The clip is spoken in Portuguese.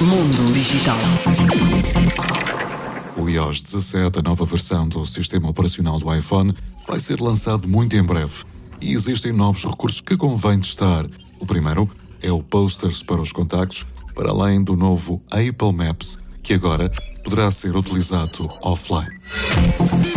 Mundo Digital. O iOS 17, a nova versão do sistema operacional do iPhone, vai ser lançado muito em breve. E existem novos recursos que convém testar. O primeiro é o Posters para os contactos, para além do novo Apple Maps, que agora poderá ser utilizado offline.